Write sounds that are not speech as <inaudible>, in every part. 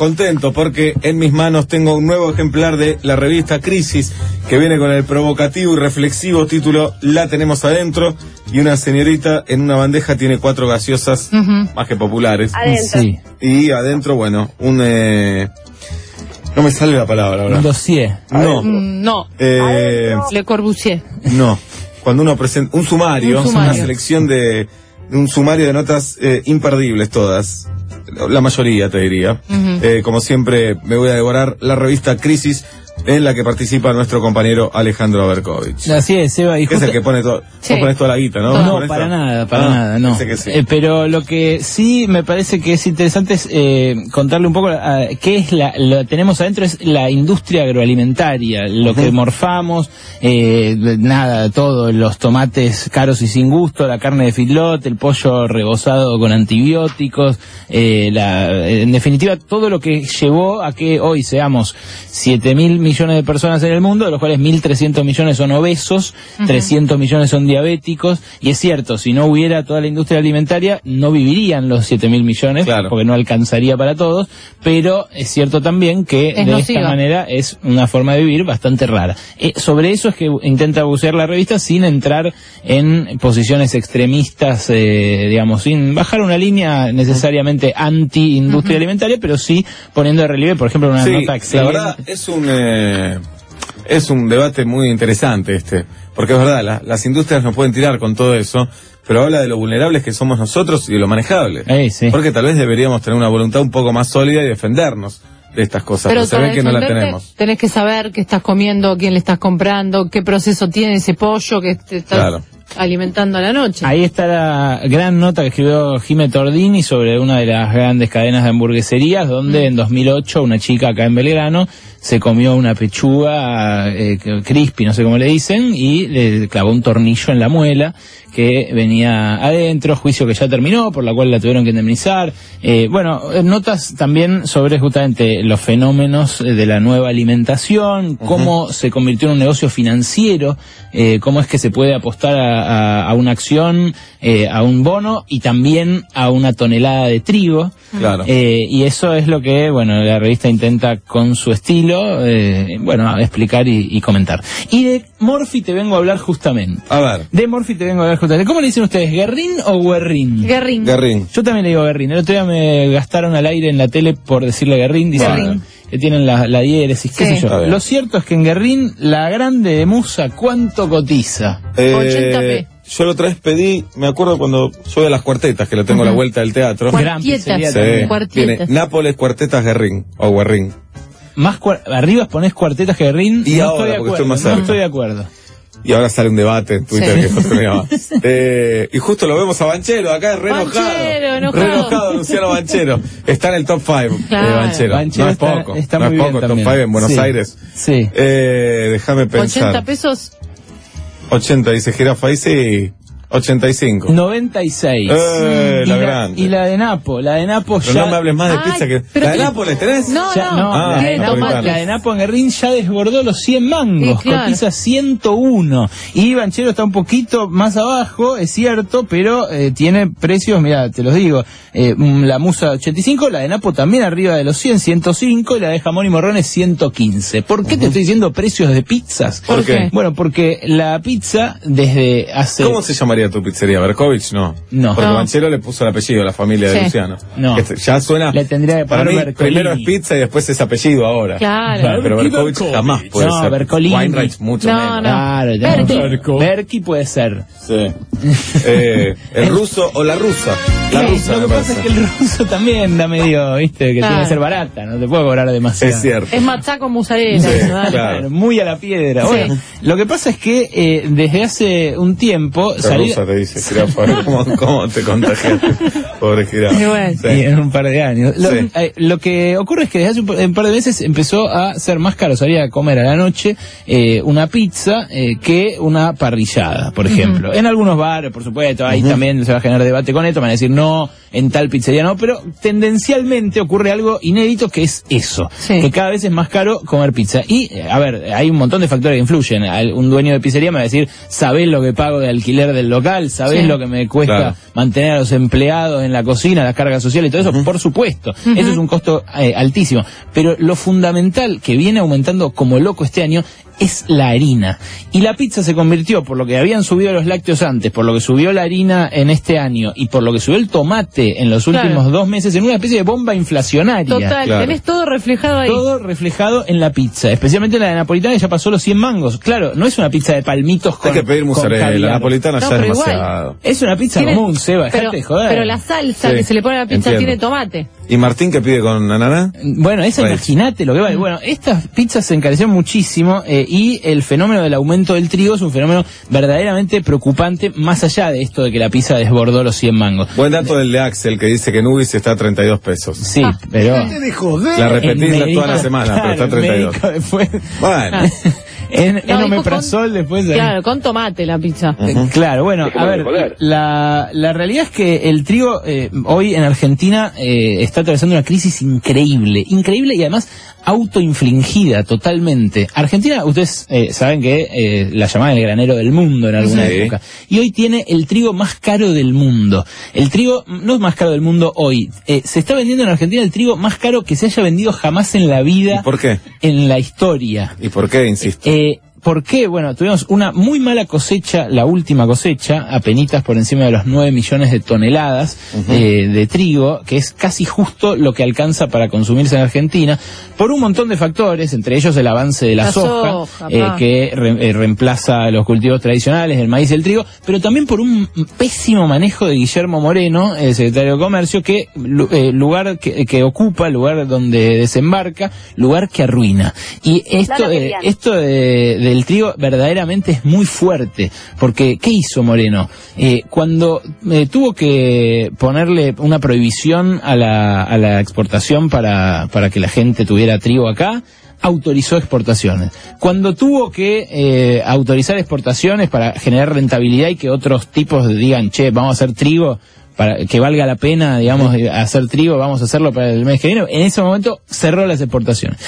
contento porque en mis manos tengo un nuevo ejemplar de la revista Crisis que viene con el provocativo y reflexivo título La tenemos adentro y una señorita en una bandeja tiene cuatro gaseosas más que populares. Adentro. Sí. Y adentro, bueno, un... eh, no me sale la palabra ahora. Un dossier. No. Mm, No, Eh, Le Corbusier. no. Cuando uno presenta un sumario, Un sumario. una selección de, de un sumario de notas eh, imperdibles todas. La mayoría, te diría. Eh, como siempre, me voy a devorar la revista Crisis en la que participa nuestro compañero Alejandro Berkovich. Así es, Eva. Y Que es el que pone todo. Sí. Vos ponés toda la guita, ¿no? No, ¿Con para esto? nada, para Ah, nada, no. sí. Eh, pero lo que sí me parece que es interesante es eh, contarle un poco ah, qué es la, lo tenemos adentro es la industria agroalimentaria, lo que morfamos, eh, nada, todo, los tomates caros y sin gusto, la carne de filot, el pollo rebozado con antibióticos, eh, la, en definitiva todo lo que llevó a que hoy seamos 7 mil millones de personas en el mundo, de los cuales 1.300 millones son obesos, 300 millones son diabéticos, y es cierto, si no hubiera toda la industria alimentaria, no vivirían los 7 mil millones, Claro. porque no alcanzaría para todos, pero es cierto también que Es de nociva. esta manera es una forma de vivir bastante rara. Eh, sobre eso es que intenta bucear la revista sin entrar en posiciones extremistas, eh, digamos, sin bajar una línea necesariamente anti-industria alimentaria, pero sí poniendo de relieve, por ejemplo, una Sí, nota la verdad es un eh, es un debate muy interesante este, porque es verdad, la- las industrias nos pueden tirar con todo eso, pero habla de lo vulnerables que somos nosotros y de lo manejable. Eh, sí. Porque tal vez deberíamos tener una voluntad un poco más sólida y defendernos de estas cosas, pero, se ve que no la tenemos. Tenés que saber qué estás comiendo, quién le estás comprando, qué proceso tiene ese pollo que te estás Claro. Alimentando a la noche. Ahí está la gran nota que escribió Jime Tordini sobre una de las grandes cadenas de hamburgueserías, donde en 2008 una chica acá en Belgrano se comió una pechuga eh, crispy, no sé cómo le dicen, y le clavó un tornillo en la muela que venía adentro, juicio que ya terminó, por la cual la tuvieron que indemnizar. Eh, bueno, eh, notas también sobre justamente los fenómenos eh, de la nueva alimentación, cómo se convirtió en un negocio financiero, eh, cómo es que se puede apostar a, a- a una acción, eh, a un bono y también a una tonelada de trigo. Claro. Eh, y eso es lo que, bueno, la revista intenta con su estilo, eh, bueno, explicar y, y comentar. Y de Morphy te vengo a hablar justamente. A ver, De Morphy te vengo a hablar justamente. ¿Cómo le dicen ustedes? ¿Guerrín o Guerrín? Guerrín. Garrín. Yo también le digo Guerrín. El otro día me gastaron al aire en la tele por decirle Guerrín. Dicen Guerrín. Que tienen la, la diéresis, qué Sí. sé yo. Lo cierto es que en Guerrín, la grande de Musa, ¿cuánto cotiza? Eh, 80p. Yo la otra vez pedí, me acuerdo cuando soy de las cuartetas, que lo tengo a la vuelta del teatro. Sí. Cuartietas. tiene Nápoles, Cuartetas, Guerrín, o Guerrín. Más cuar- arriba ponés cuartetas Guerrín. Y no ahora, estoy de porque acuerdo. estoy más no cerca. estoy de acuerdo. Y ahora sale un debate en Twitter Sí. que José me llama. <laughs> Eh, y justo lo vemos a Banchero acá, re enojado. Banchero, enojado. Re enojado, Luciano Banchero. Está en el top 5 Claro. de Banchero. Banchero no es está- poco. está no muy es bien poco, top también. 5 en Buenos Sí. Aires. Sí. Eh, déjame pensar. 80 pesos. 80, dice ahí sí. 85. 96. Eh, y, la grande. y la de Napo, la de Napo Pero ya... no me hables más de Ay, pizza que. ¿La de tiene- Nápoles tenés? No, Ya- no, no, Ah, la, de Napo, napolitana. la de Napo en Guerrín ya desbordó los 100 mangos, Sí, claro. cotiza 101. Y Banchero está un poquito más abajo, es cierto, pero eh, tiene precios, mira, te los digo, eh, mm, la Musa 85, la de Napo también arriba de los 100, 105, y la de Jamón y Morrones 115. ¿Por qué te estoy diciendo precios de pizzas? ¿Por qué? Bueno, porque la pizza desde hace... ¿Cómo se llamaría tu pizzería? ¿Berkovich? No. No. Porque No. Banchero le puso el apellido a la familia de. Luciano. No. Que ya suena. Le tendría que Para poner mí, Bercolini. primero es pizza y después es apellido ahora. Claro. Pero Y Berkovich Berkovich. jamás puede No, ser. Bercolini. Weinreich mucho No, menos. no. Claro, Berki. Berki. Berki puede ser. Sí. <laughs> Eh, el ruso o la rusa. La Sí, rusa, lo me que pasa es que el ruso también da medio, viste, que Claro. tiene que ser barata, no te puedo cobrar demasiado. Es cierto. Es. Sí, ¿verdad? claro. Muy a la piedra. Sí. Bueno, lo que pasa es que eh, desde hace un tiempo La dice, Jirafa, ¿cómo, cómo te contagiaste? Pobre Jirafa. Y bueno. Sí. y en un par de años. Lo, Sí. eh, lo que ocurre es que desde hace un, par- un par de meses empezó a ser más caro salir a comer a la noche eh, una pizza eh, que una parrillada, por ejemplo. En algunos bares, por supuesto, ahí también se va a generar debate con esto, van a decir no, en tal pizzería no, pero tendencialmente ocurre algo inédito que es eso, Sí. que cada vez es más caro comer pizza. Y, a ver, hay un montón de factores que influyen. Un dueño de pizzería me va a decir, ¿sabés lo que pago de alquiler del local, sabés Sí. lo que me cuesta Claro. mantener a los empleados en la cocina, las cargas sociales y todo eso, por supuesto. Eso es un costo eh, altísimo. Pero lo fundamental que viene aumentando como loco este año es la harina. Y la pizza se convirtió, por lo que habían subido los lácteos antes, por lo que subió la harina en este año y por lo que subió el tomate en los Claro. últimos dos meses, en una especie de bomba inflacionaria. Total, Claro. tenés todo reflejado ahí. Todo reflejado en la pizza, especialmente la de napolitana que ya pasó los 100 mangos. Claro, no es una pizza de palmitos con Hay que pedir mozzarella, la napolitana No, ya es igual. demasiado. Es una pizza Tiene- común, Seba, dejate pero, de joder. pero la salsa Sí, que se le pone a la pizza entiendo. tiene tomate. ¿Y Martín qué pide con ananá? Bueno, esa Pues. imagínate lo que vale. Bueno, estas pizzas se encarecieron muchísimo eh, y el fenómeno del aumento del trigo es un fenómeno verdaderamente preocupante, más allá de esto de que la pizza desbordó los 100 mangos. Buen dato del de Axel que dice que Nubis está a 32 pesos. Sí, Ah. pero... La repetís médico- toda la semana, claro, pero está a el 32. médico después, Bueno, Ah. En, en No, dijo omeprazol con- después... ahí. Claro, con tomate la pizza. Eh, Claro, bueno, a ver, la, la realidad es que el trigo eh, hoy en Argentina eh, está atravesando una crisis increíble, increíble y además autoinfligida totalmente. Argentina, ustedes eh, saben que eh, la llamaban el granero del mundo en alguna Sí. época, y hoy tiene el trigo más caro del mundo. El trigo no es más caro del mundo hoy, eh, se está vendiendo en Argentina el trigo más caro que se haya vendido jamás en la vida ¿y por qué? en la historia. ¿Y por qué, insisto? Eh, ¿Por qué? Bueno, tuvimos una muy mala cosecha, la última cosecha, apenitas por encima de los 9 millones de toneladas eh, de trigo, que es casi justo lo que alcanza para consumirse en Argentina, por un montón de factores, entre ellos el avance de la, La soja, soja, eh, que re- eh, reemplaza los cultivos tradicionales, el maíz y el trigo, pero también por un pésimo manejo de Guillermo Moreno, el secretario de Comercio, que lu- eh, lugar que, que ocupa, lugar donde desembarca, lugar que arruina. Y esto, de- esto de- del trigo verdaderamente es muy fuerte, porque ¿qué hizo Moreno? Eh, cuando eh, tuvo que ponerle una prohibición a la, a la exportación para, para que la gente tuviera trigo acá, autorizó exportaciones. Cuando tuvo que eh, autorizar exportaciones para generar rentabilidad y que otros tipos digan, che, vamos a hacer trigo, para que valga la pena, digamos, eh, hacer trigo, vamos a hacerlo para el mes que viene, en ese momento cerró las exportaciones.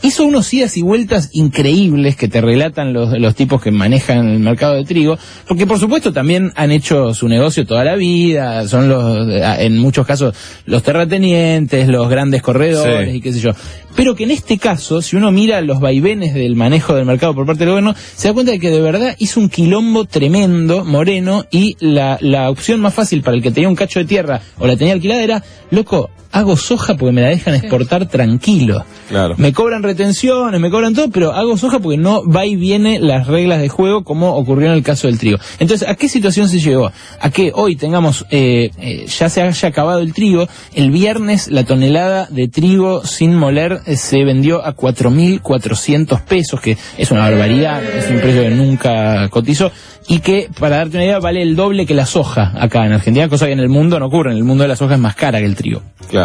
Hizo unos idas y vueltas increíbles que te relatan los, los tipos que manejan el mercado de trigo, porque por supuesto también han hecho su negocio toda la vida, son los, en muchos casos, los terratenientes, los grandes corredores Sí. y qué sé yo. Pero que en este caso, si uno mira los vaivenes del manejo del mercado por parte del gobierno, se da cuenta de que de verdad hizo un quilombo tremendo, moreno, y la, la opción más fácil para el que tenía un cacho de tierra o la tenía alquilada era, loco, hago soja porque me la dejan exportar tranquilo. Claro. Me cobran retenciones, me cobran todo, pero hago soja porque no va y viene las reglas de juego como ocurrió en el caso del trigo. Entonces, ¿a qué situación se llegó? A que hoy tengamos, eh, eh, ya se haya acabado el trigo, el viernes la tonelada de trigo sin moler eh, se vendió a 4.400 pesos, que es una barbaridad, es un precio que nunca cotizó, y que, para darte una idea, vale el doble que la soja acá en Argentina, cosa que en el mundo no ocurre, en el mundo de la soja es más cara que el trigo. Claro.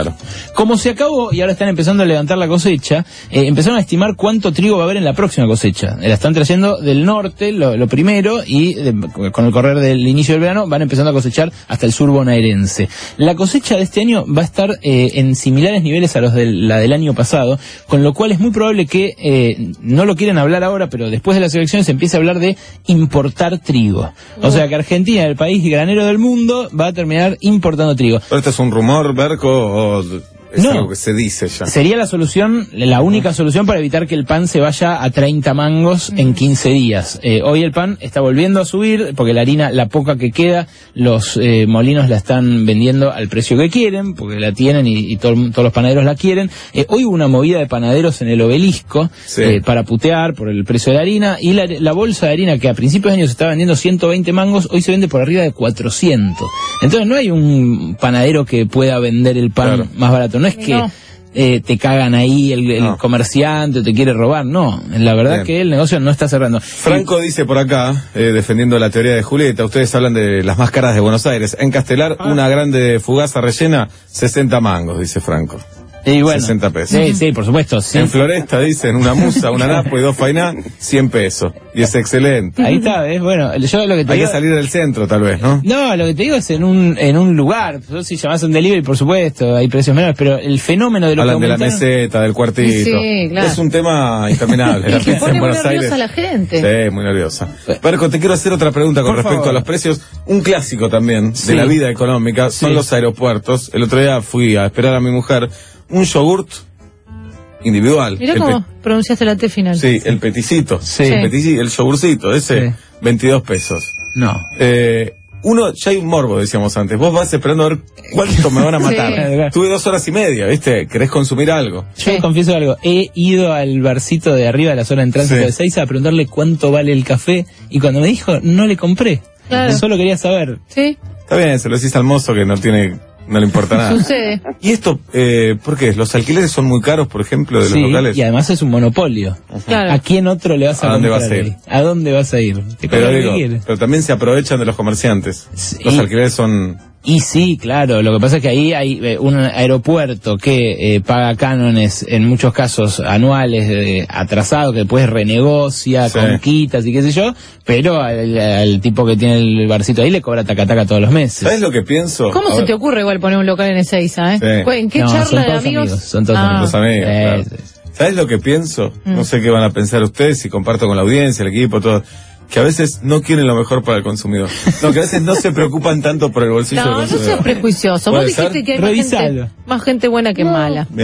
Como se acabó y ahora están empezando a levantar la cosecha, eh, empezaron a estimar cuánto trigo va a haber en la próxima cosecha. Eh, La están trayendo del norte, lo, lo primero, y de- con el correr del inicio del verano van empezando a cosechar hasta el sur bonaerense. La cosecha de este año va a estar eh, en similares niveles a los de la del año pasado, con lo cual es muy probable que, eh, no lo quieren hablar ahora, pero después de las elecciones se empiece a hablar de importar trigo. O sea que Argentina, el país granero del mundo, va a terminar importando trigo. ¿Pero esto es un rumor, Berco, o es No. algo que se dice ya? Sería la solución, la única solución para evitar que el pan se vaya a 30 mangos en 15 días. Eh, hoy el pan está volviendo a subir porque la harina, la poca que queda, los eh, molinos la están vendiendo al precio que quieren, porque la tienen y, y todo- todos los panaderos la quieren. Eh, hoy hubo una movida de panaderos en el obelisco Sí. eh, para putear por el precio de harina y la, la bolsa de harina que a principios de año se estaba vendiendo 120 mangos, hoy se vende por arriba de 400. Entonces no hay un panadero que pueda vender el pan Claro. más barato. No es que No. eh, te cagan ahí el, el No. comerciante o te quiere robar. No, la verdad Bien. que el negocio no está cerrando. Franco dice por acá, eh, defendiendo la teoría de Julieta, ustedes hablan de las más caras de Buenos Aires. En Castelar, una grande fugaza rellena, 60 mangos, dice Franco. Y bueno, 60 pesos. Sí, sí, por supuesto. sí. En Floresta dicen una musa, una napo y dos fainá, 100 pesos. Y es excelente. Ahí está, ¿ves? Bueno, yo lo que te Hay digo... que salir del centro, tal vez, ¿no? No, lo que te digo es en un, en un lugar. Yo, si llamás un delivery, por supuesto, hay precios menores, pero el fenómeno de lo Hablan que de la aumentaron- meseta, del cuartito. Sí, claro. Es un tema interminable. <laughs> La que pone en muy Buenos nerviosa a la gente. Sí, muy nerviosa. Perco, te quiero hacer otra pregunta con Por respecto favor. a los precios. Un clásico también Sí. de la vida económica son Sí. los aeropuertos. El otro día fui a esperar a mi mujer un yogurt individual. Mirá cómo pronunciaste la T final. Sí, el peticito. Sí. El, petici- el yogurcito, ese, Sí. 22 pesos. No. Eh, uno, ya hay un morbo, decíamos antes. Vos vas esperando a ver cuánto me van a <laughs> matar. Sí. Tuve dos horas y media, ¿viste? ¿Querés consumir algo? Yo Sí. confieso algo, he ido al barcito de arriba de la zona de tránsito Sí. de Seiza a preguntarle cuánto vale el café y cuando me dijo, no le compré. Claro. Solo quería saber. Sí, Está bien, se lo decís al mozo que no tiene, no le importa nada. sucede. ¿Y esto, eh, por qué? ¿Los alquileres son muy caros, por ejemplo, de los Sí, locales? y además es un monopolio. Claro. ¿A quién otro le vas a, ¿A dónde vas a ir? ¿A dónde vas a ir? Te Pero digo, pero también se aprovechan de los comerciantes. Sí. Los alquileres son... Y sí, claro, lo que pasa es que ahí hay eh, un aeropuerto que eh, paga cánones en muchos casos anuales eh, atrasados, que después renegocia Sí. con quitas y qué sé yo, pero al, al tipo que tiene el barcito ahí le cobra tacataca todos los meses. ¿Sabes lo que pienso? ¿Cómo A se ver, te ocurre igual poner un local en Ezeiza, eh? Sí. ¿En qué No, charla son de todos amigos? amigos, son todos Ah. amigos. Los amigos, claro. sí. ¿Sabes lo que pienso? Mm. No sé qué van a pensar ustedes, si comparto con la audiencia, el equipo, todo. Que a veces no quieren lo mejor para el consumidor. No, que a veces no se preocupan tanto por el bolsillo No, del no consumidor. seas prejuicioso. Vos ¿Puede dijiste ser? que hay más gente, Revisalo. más gente buena que mala. Bien.